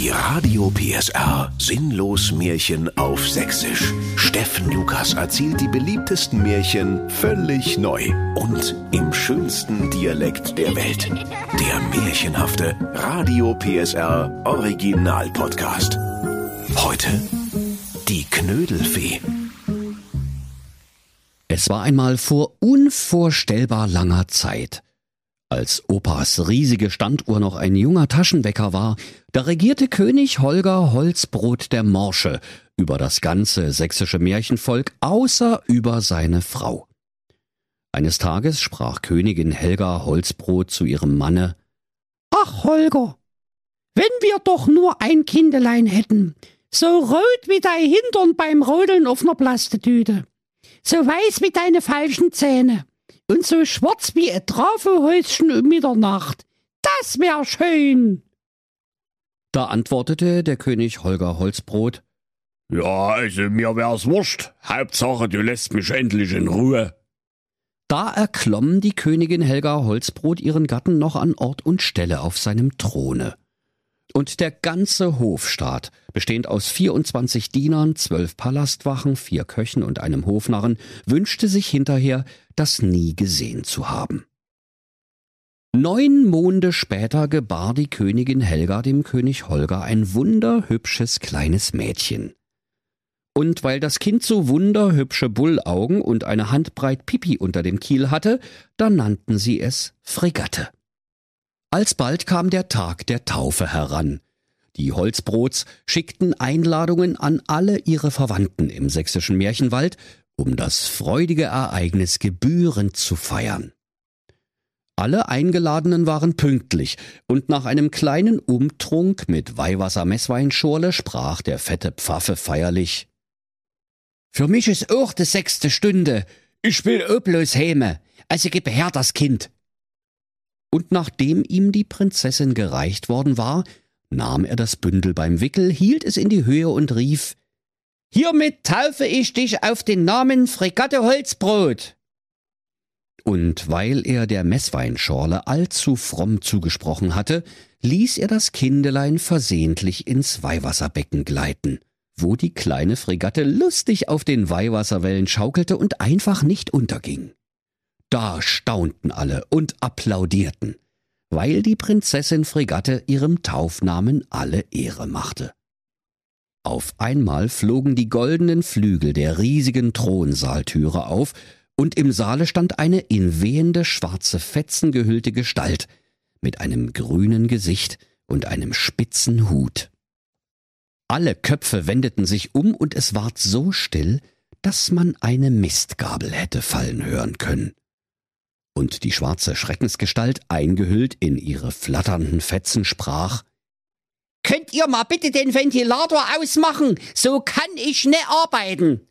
Die Radio PSR Sinnlos Märchen auf Sächsisch. Steffen Lukas erzählt die beliebtesten Märchen völlig neu und im schönsten Dialekt der Welt. Der märchenhafte Radio PSR Original Podcast. Heute die Knödelfee. Es war einmal vor unvorstellbar langer Zeit. Als Opas riesige Standuhr noch ein junger Taschenwecker war, da regierte König Holger Holzbrot der Morsche über das ganze sächsische Märchenvolk außer über seine Frau. Eines Tages sprach Königin Helga Holzbrot zu ihrem Manne Ach, Holger, wenn wir doch nur ein Kindelein hätten, so rot wie dein Hintern beim Rodeln auf ner Plastetüte, so weiß wie deine falschen Zähne und so schwarz wie ein Trafohäuschen um Mitternacht. Das wär schön. Da antwortete der König Holger Holzbrot Ja, also mir wär's wurscht. Hauptsache, du lässt mich endlich in Ruhe. Da erklomm die Königin Helga Holzbrot ihren Gatten noch an Ort und Stelle auf seinem Throne. Und der ganze Hofstaat, bestehend aus 24 Dienern, zwölf Palastwachen, vier Köchen und einem Hofnarren, wünschte sich hinterher, das nie gesehen zu haben. Neun Monde später gebar die Königin Helga dem König Holger ein wunderhübsches kleines Mädchen. Und weil das Kind so wunderhübsche Bullaugen und eine Handbreit Pipi unter dem Kiel hatte, da nannten sie es Fregatte. Alsbald kam der Tag der Taufe heran. Die Holzbrots schickten Einladungen an alle ihre Verwandten im sächsischen Märchenwald, um das freudige Ereignis gebührend zu feiern. Alle Eingeladenen waren pünktlich, und nach einem kleinen Umtrunk mit Weihwasser-Messweinschorle sprach der fette Pfaffe feierlich Für mich ist auch die sechste Stunde. Ich will bloß häme, also gib her das Kind. Und nachdem ihm die Prinzessin gereicht worden war, nahm er das Bündel beim Wickel, hielt es in die Höhe und rief Hiermit taufe ich dich auf den Namen Fregatte Holzbrot. Und weil er der Messweinschorle allzu fromm zugesprochen hatte, ließ er das Kindelein versehentlich ins Weihwasserbecken gleiten, wo die kleine Fregatte lustig auf den Weihwasserwellen schaukelte und einfach nicht unterging. Da staunten alle und applaudierten, weil die Prinzessin Fregatte ihrem Taufnamen alle Ehre machte. Auf einmal flogen die goldenen Flügel der riesigen Thronsaaltüre auf, und im Saale stand eine in wehende schwarze Fetzen gehüllte Gestalt mit einem grünen Gesicht und einem spitzen Hut. Alle Köpfe wendeten sich um, und es ward so still, dass man eine Mistgabel hätte fallen hören können. Und die schwarze Schreckensgestalt, eingehüllt in ihre flatternden Fetzen, sprach Könnt ihr mal bitte den Ventilator ausmachen? So kann ich ne arbeiten.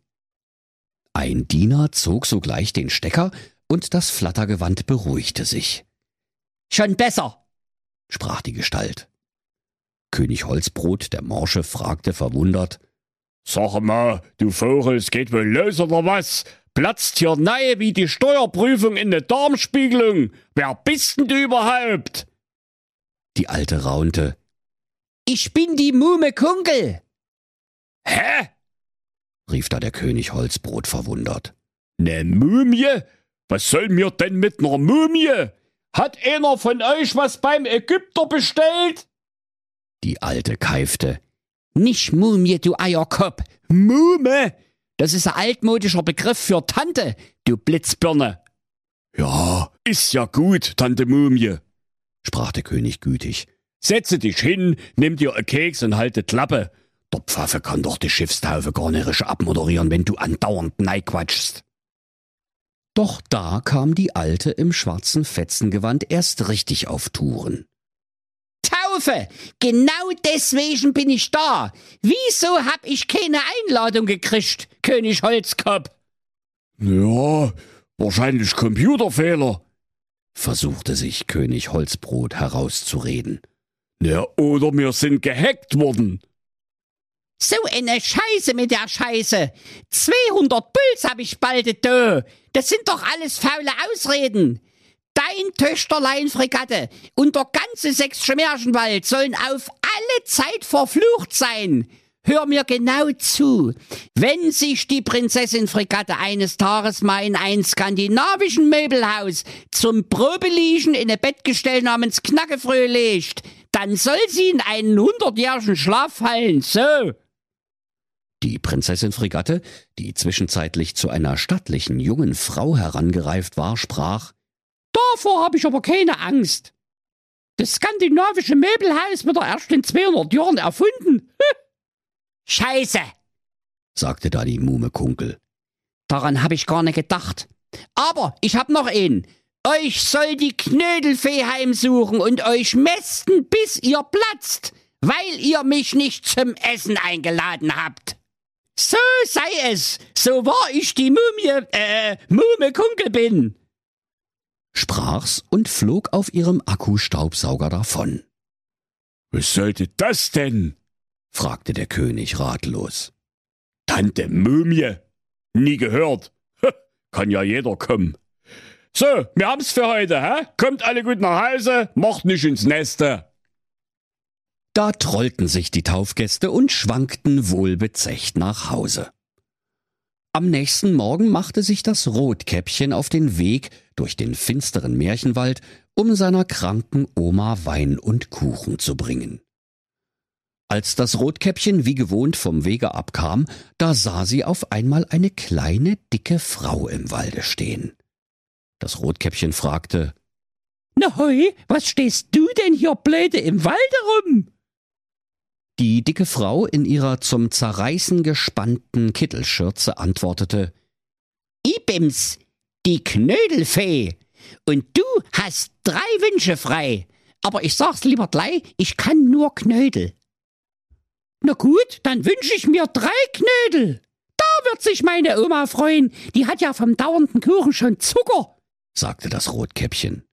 Ein Diener zog sogleich den Stecker, und das Flattergewand beruhigte sich. Schon besser, sprach die Gestalt. König Holzbrot, der Morsche, fragte verwundert Sag mal, du Vogel, es geht wohl los oder was? Platzt hier nahe wie die Steuerprüfung in der Darmspiegelung. Wer bist denn du überhaupt? Die Alte raunte. Ich bin die Muhme Kunkel. Hä? rief da der König Holzbrot verwundert. Ne Mumie? Was soll mir denn mit ner Mumie? Hat einer von euch was beim Ägypter bestellt? Die Alte keifte. Nicht Mumie, du Eierkopf. Mume. Das ist ein altmodischer Begriff für Tante, du Blitzbirne. Ja, ist ja gut, Tante Mumie, sprach der König gütig. Setze dich hin, nimm dir a Keks und halte Klappe. Der Pfaffe kann doch die Schiffstaufe gar nicht abmoderieren, wenn du andauernd neiquatschst. Doch da kam die Alte im schwarzen Fetzengewand erst richtig auf Touren. Taufe! Genau deswegen bin ich da. Wieso hab ich keine Einladung gekriegt, König Holzkopf? Ja, wahrscheinlich Computerfehler, versuchte sich König Holzbrot herauszureden. Ja, oder wir sind gehackt worden. So eine Scheiße mit der Scheiße. 200 Puls hab ich bald da. Das sind doch alles faule Ausreden. Dein Töchterlein Fregatte und der ganze sächsische Märchenwald sollen auf alle Zeit verflucht sein. Hör mir genau zu. Wenn sich die Prinzessin Fregatte eines Tages mal in ein skandinavischen Möbelhaus zum Probeliegen in ein Bettgestell namens Knackefröh legt, dann soll sie in einen hundertjährigen Schlaf fallen. So. Die Prinzessin Fregatte, die zwischenzeitlich zu einer stattlichen jungen Frau herangereift war, sprach Davor habe ich aber keine Angst. Das skandinavische Möbelhaus wird er erst in 200 Jahren erfunden. Scheiße, sagte da die Muhme Kunkel. Daran habe ich gar nicht gedacht. Aber ich hab noch einen. Euch soll die Knödelfee heimsuchen und euch mästen, bis ihr platzt, weil ihr mich nicht zum Essen eingeladen habt. So sei es, so wahr ich die Mumie, äh, Muhme Kunkel bin. Sprach's und flog auf ihrem Akkustaubsauger davon. Was sollte das denn? fragte der König ratlos. Tante Mumie? Nie gehört. Kann ja jeder kommen. So, wir haben's für heute, hä? Kommt alle gut nach Hause, macht nicht ins Neste. Da trollten sich die Taufgäste und schwankten wohlbezecht nach Hause. Am nächsten Morgen machte sich das Rotkäppchen auf den Weg durch den finsteren Märchenwald, um seiner kranken Oma Wein und Kuchen zu bringen. Als das Rotkäppchen wie gewohnt vom Wege abkam, da sah sie auf einmal eine kleine, dicke Frau im Walde stehen. Das Rotkäppchen fragte, Na hoi, was stehst du denn hier blöde im Walde rum? Die dicke Frau in ihrer zum Zerreißen gespannten Kittelschürze antwortete, Ibims, die Knödelfee. Und du hast drei Wünsche frei. Aber ich sag's lieber gleich, ich kann nur Knödel. Na gut, dann wünsche ich mir drei Knödel. Da wird sich meine Oma freuen. Die hat ja vom dauernden Kuchen schon Zucker, sagte das Rotkäppchen.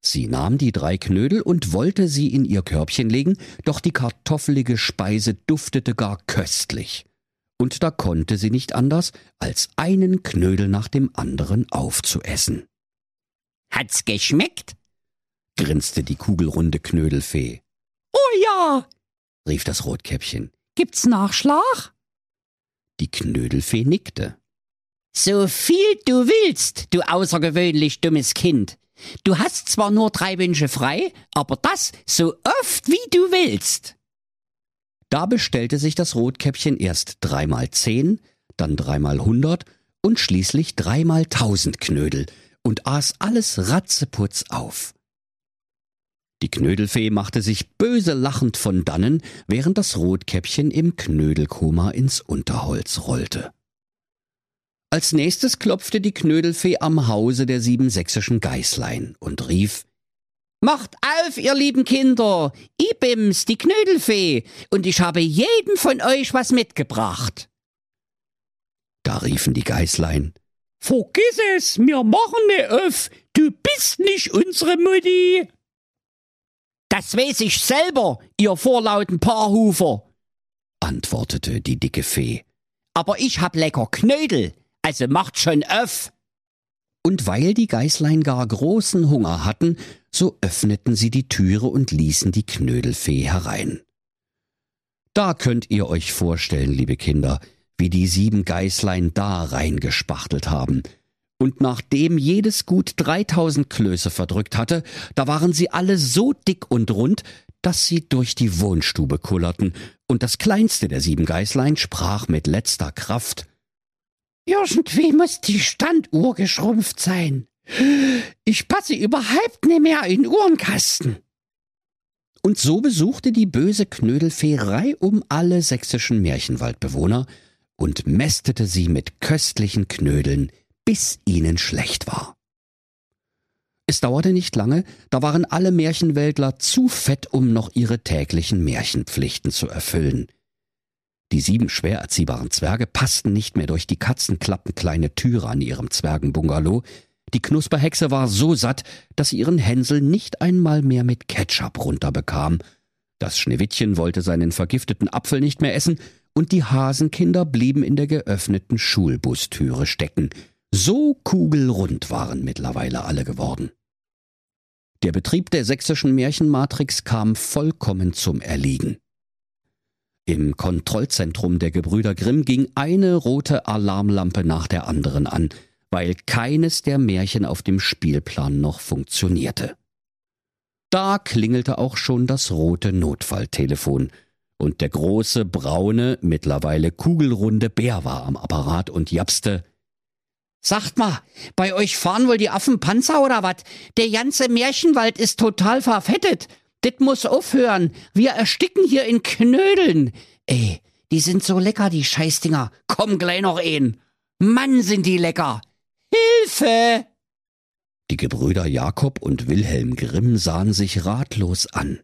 Sie nahm die drei Knödel und wollte sie in ihr Körbchen legen, doch die kartoffelige Speise duftete gar köstlich. Und da konnte sie nicht anders, als einen Knödel nach dem anderen aufzuessen. Hat's geschmeckt? grinste die kugelrunde Knödelfee. Oh ja, rief das Rotkäppchen. Gibt's Nachschlag? Die Knödelfee nickte. So viel du willst, du außergewöhnlich dummes Kind. Du hast zwar nur drei Wünsche frei, aber das so oft wie du willst. Da bestellte sich das Rotkäppchen erst dreimal zehn, dann dreimal hundert und schließlich dreimal tausend Knödel und aß alles ratzeputz auf. Die Knödelfee machte sich böse lachend von dannen, während das Rotkäppchen im Knödelkoma ins Unterholz rollte. Als nächstes klopfte die Knödelfee am Hause der sieben sächsischen Geißlein und rief Macht auf, ihr lieben Kinder, Ibims, die Knödelfee, und ich habe jedem von euch was mitgebracht. Da riefen die Geißlein Vergiss es, wir machen ne auf, du bist nicht unsere Mutti. Das weiß ich selber, ihr vorlauten Paarhufer, antwortete die dicke Fee. Aber ich hab lecker Knödel, also macht schon öff. Und weil die Geißlein gar großen Hunger hatten, so öffneten sie die Türe und ließen die Knödelfee herein. Da könnt ihr euch vorstellen, liebe Kinder, wie die sieben Geißlein da reingespachtelt haben. Und nachdem jedes gut dreitausend Klöße verdrückt hatte, da waren sie alle so dick und rund, dass sie durch die Wohnstube kullerten, und das kleinste der sieben Geißlein sprach mit letzter Kraft irgendwie muss die Standuhr geschrumpft sein. Ich passe überhaupt nicht mehr in Uhrenkasten. Und so besuchte die böse Knödelfee um alle sächsischen Märchenwaldbewohner und mästete sie mit köstlichen Knödeln, bis ihnen schlecht war. Es dauerte nicht lange, da waren alle Märchenwäldler zu fett, um noch ihre täglichen Märchenpflichten zu erfüllen. Die sieben schwer erziehbaren Zwerge passten nicht mehr durch die katzenklappenkleine Türe an ihrem Zwergenbungalow. Die Knusperhexe war so satt, dass sie ihren Hänsel nicht einmal mehr mit Ketchup runterbekam. Das Schneewittchen wollte seinen vergifteten Apfel nicht mehr essen, und die Hasenkinder blieben in der geöffneten Schulbustüre stecken. So kugelrund waren mittlerweile alle geworden. Der Betrieb der sächsischen Märchenmatrix kam vollkommen zum Erliegen. Im Kontrollzentrum der Gebrüder Grimm ging eine rote Alarmlampe nach der anderen an, weil keines der Märchen auf dem Spielplan noch funktionierte. Da klingelte auch schon das rote Notfalltelefon, und der große, braune, mittlerweile kugelrunde Bär war am Apparat und japste Sagt mal, bei euch fahren wohl die Affen Panzer oder wat? Der ganze Märchenwald ist total verfettet. Dit muss aufhören. Wir ersticken hier in Knödeln. Ey, die sind so lecker, die Scheißdinger. Komm gleich noch ein. Mann, sind die lecker. Hilfe! Die Gebrüder Jakob und Wilhelm Grimm sahen sich ratlos an.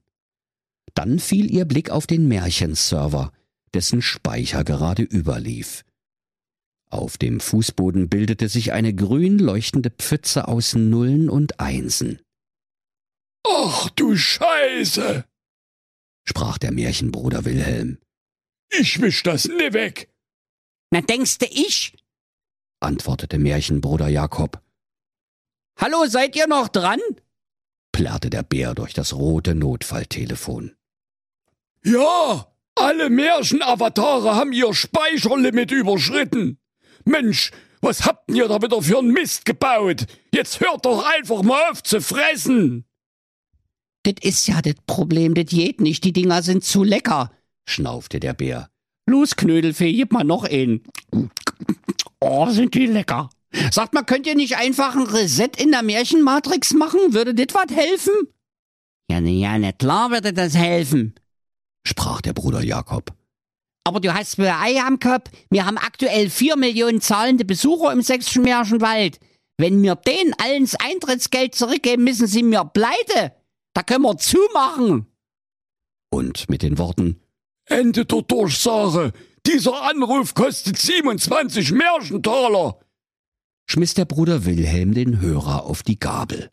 Dann fiel ihr Blick auf den Märchenserver, dessen Speicher gerade überlief. Auf dem Fußboden bildete sich eine grün leuchtende Pfütze aus Nullen und Einsen. Ach du Scheiße, sprach der Märchenbruder Wilhelm. Ich wisch das nie weg. Na denkste ich? antwortete Märchenbruder Jakob. Hallo, seid ihr noch dran? plärrte der Bär durch das rote Notfalltelefon. Ja, alle Märchenavatare haben ihr Speicherlimit überschritten. Mensch, was habt ihr da wieder für ein Mist gebaut? Jetzt hört doch einfach mal auf zu fressen. Das ist ja das Problem, das geht nicht. Die Dinger sind zu lecker, schnaufte der Bär. Los, Knödelfee, gib mal noch einen. Oh, sind die lecker. Sagt mal, könnt ihr nicht einfach ein Reset in der Märchenmatrix machen? Würde das was helfen? Ja, ne, ja, ne, klar würde das helfen, sprach der Bruder Jakob. Aber du hast mir Ei am Kopf. Wir haben aktuell vier Millionen zahlende Besucher im sächsischen Märchenwald. Wenn wir denen allen das Eintrittsgeld zurückgeben, müssen sie mir pleite. Da können wir zumachen. Und mit den Worten Ende der Durchsage. Dieser Anruf kostet 27 Märchentaler. schmiss der Bruder Wilhelm den Hörer auf die Gabel.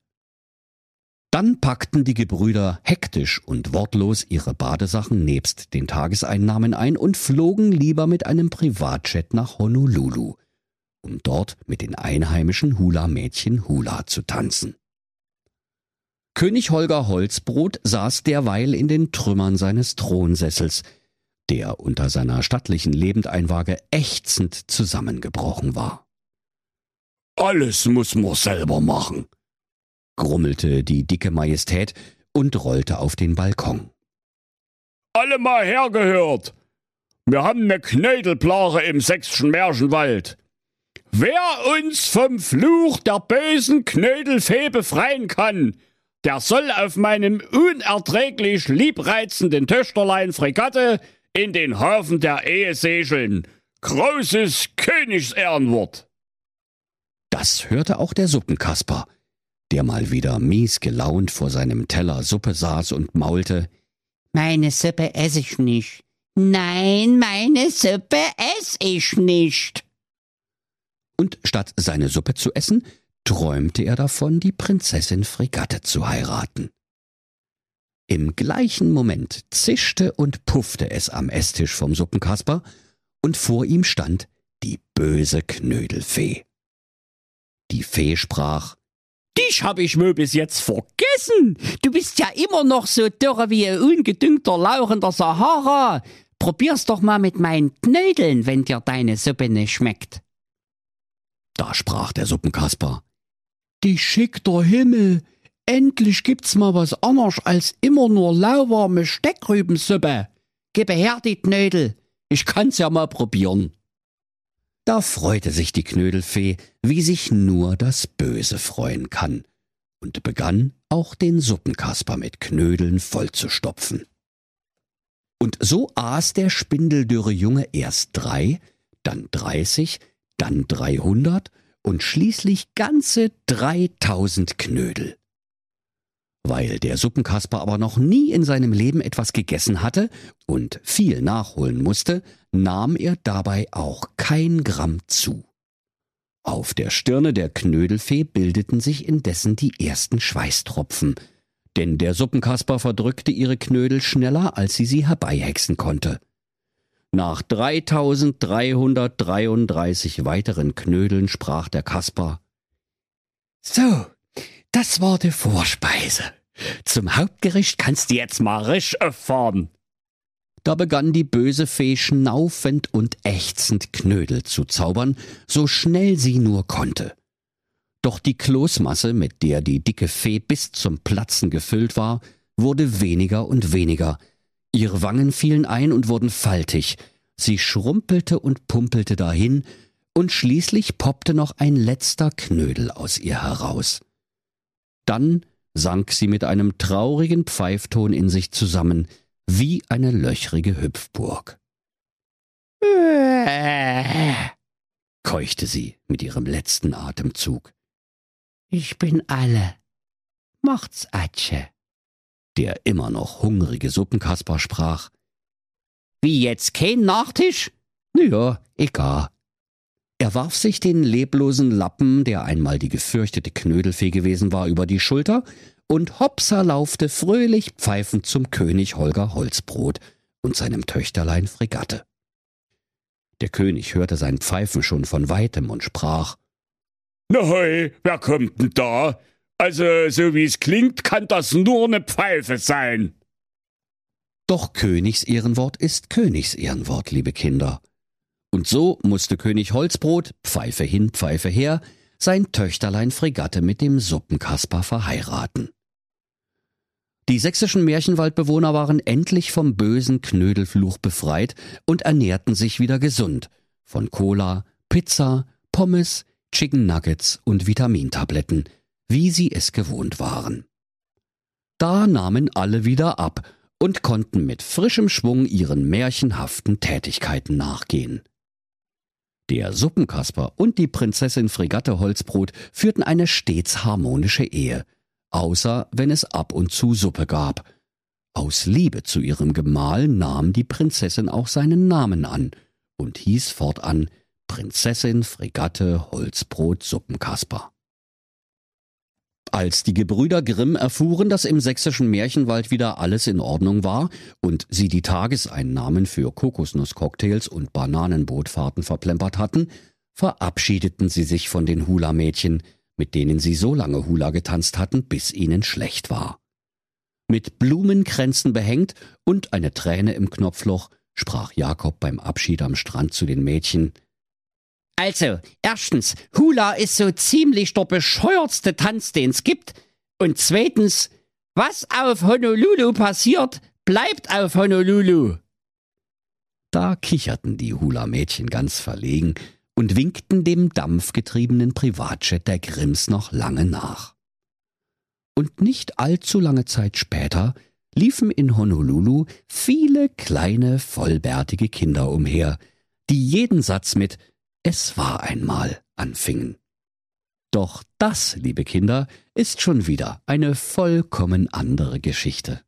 Dann packten die Gebrüder hektisch und wortlos ihre Badesachen nebst den Tageseinnahmen ein und flogen lieber mit einem Privatjet nach Honolulu, um dort mit den einheimischen Hula-Mädchen Hula zu tanzen. König Holger Holzbrot saß derweil in den Trümmern seines Thronsessels, der unter seiner stattlichen Lebendeinwaage ächzend zusammengebrochen war. Alles muss man selber machen, grummelte die dicke Majestät und rollte auf den Balkon. Alle mal hergehört. Wir haben ne Knödelplare im sächsischen Märchenwald. Wer uns vom Fluch der bösen Knödelfee befreien kann, der soll auf meinem unerträglich liebreizenden Töchterlein Fregatte in den Hafen der Ehe segeln. Großes Königsehrenwort. Das hörte auch der Suppenkasper, der mal wieder mies gelaunt vor seinem Teller Suppe saß und maulte Meine Suppe esse ich nicht. Nein, meine Suppe esse ich nicht. Und statt seine Suppe zu essen, träumte er davon, die Prinzessin Fregatte zu heiraten. Im gleichen Moment zischte und puffte es am Esstisch vom Suppenkasper, und vor ihm stand die böse Knödelfee. Die Fee sprach Dich hab ich mir bis jetzt vergessen. Du bist ja immer noch so dürre wie ein ungedüngter Lauch in der Sahara. Probier's doch mal mit meinen Knödeln, wenn dir deine Suppe nicht schmeckt. Da sprach der Suppenkasper. Die schickter Himmel. Endlich gibt's mal was anderes als immer nur lauwarme Steckrübensuppe. Gib her die Knödel. Ich kann's ja mal probieren. Da freute sich die Knödelfee, wie sich nur das Böse freuen kann, und begann auch den Suppenkasper mit Knödeln vollzustopfen. Und so aß der spindeldürre Junge erst drei, dann dreißig, dann dreihundert und schließlich ganze dreitausend Knödel. Weil der Suppenkasper aber noch nie in seinem Leben etwas gegessen hatte und viel nachholen musste, nahm er dabei auch kein Gramm zu. Auf der Stirne der Knödelfee bildeten sich indessen die ersten Schweißtropfen, denn der Suppenkasper verdrückte ihre Knödel schneller, als sie sie herbeihexen konnte. Nach 3333 weiteren Knödeln sprach der Kasper So, das war die Vorspeise. Zum Hauptgericht kannst du jetzt mal risch erfahren. Da begann die böse Fee schnaufend und ächzend Knödel zu zaubern, so schnell sie nur konnte. Doch die Kloßmasse, mit der die dicke Fee bis zum Platzen gefüllt war, wurde weniger und weniger. Ihre Wangen fielen ein und wurden faltig. Sie schrumpelte und pumpelte dahin, und schließlich poppte noch ein letzter Knödel aus ihr heraus. Dann sank sie mit einem traurigen Pfeifton in sich zusammen, wie eine löchrige Hüpfburg. keuchte sie mit ihrem letzten Atemzug. Ich bin alle. Macht's Atsche. Der immer noch hungrige Suppenkasper sprach. Wie jetzt kein Nachtisch? Ja, egal. Er warf sich den leblosen Lappen, der einmal die gefürchtete Knödelfee gewesen war, über die Schulter und Hopsa laufte fröhlich pfeifend zum König Holger Holzbrot und seinem Töchterlein Fregatte. Der König hörte sein Pfeifen schon von weitem und sprach Na hoi, wer kommt denn da? Also, so wie's klingt, kann das nur ne Pfeife sein. Doch Königsehrenwort ist Königsehrenwort, liebe Kinder. Und so musste König Holzbrot, Pfeife hin, Pfeife her, sein Töchterlein Fregatte mit dem Suppenkasper verheiraten. Die sächsischen Märchenwaldbewohner waren endlich vom bösen Knödelfluch befreit und ernährten sich wieder gesund von Cola, Pizza, Pommes, Chicken Nuggets und Vitamintabletten, wie sie es gewohnt waren. Da nahmen alle wieder ab und konnten mit frischem Schwung ihren märchenhaften Tätigkeiten nachgehen. Der Suppenkasper und die Prinzessin Fregatte Holzbrot führten eine stets harmonische Ehe, außer wenn es ab und zu Suppe gab. Aus Liebe zu ihrem Gemahl nahm die Prinzessin auch seinen Namen an und hieß fortan Prinzessin Fregatte Holzbrot Suppenkasper. Als die Gebrüder Grimm erfuhren, dass im sächsischen Märchenwald wieder alles in Ordnung war und sie die Tageseinnahmen für Kokosnusscocktails und Bananenbootfahrten verplempert hatten, verabschiedeten sie sich von den Hula-Mädchen, mit denen sie so lange Hula getanzt hatten, bis ihnen schlecht war. Mit Blumenkränzen behängt und eine Träne im Knopfloch sprach Jakob beim Abschied am Strand zu den Mädchen also, erstens, Hula ist so ziemlich der bescheuertste Tanz, den's gibt. Und zweitens, was auf Honolulu passiert, bleibt auf Honolulu. Da kicherten die Hula-Mädchen ganz verlegen und winkten dem dampfgetriebenen Privatjet der Grimms noch lange nach. Und nicht allzu lange Zeit später liefen in Honolulu viele kleine, vollbärtige Kinder umher, die jeden Satz mit es war einmal anfingen. Doch das, liebe Kinder, ist schon wieder eine vollkommen andere Geschichte.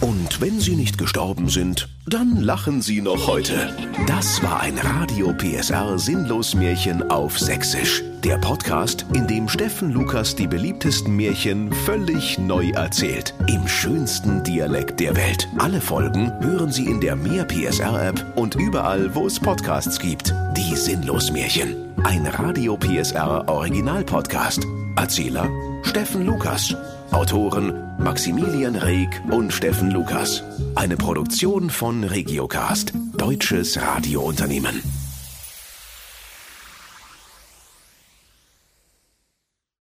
Und wenn sie nicht gestorben sind, dann lachen sie noch heute. Das war ein Radio PSR Sinnlos Märchen auf Sächsisch. Der Podcast, in dem Steffen Lukas die beliebtesten Märchen völlig neu erzählt. Im schönsten Dialekt der Welt. Alle Folgen hören Sie in der Mehr PSR App und überall, wo es Podcasts gibt. Die Sinnlos Märchen. Ein Radio PSR Original Podcast. Erzähler Steffen Lukas. Autoren Maximilian Reg und Steffen Lukas. Eine Produktion von Regiocast, deutsches Radiounternehmen.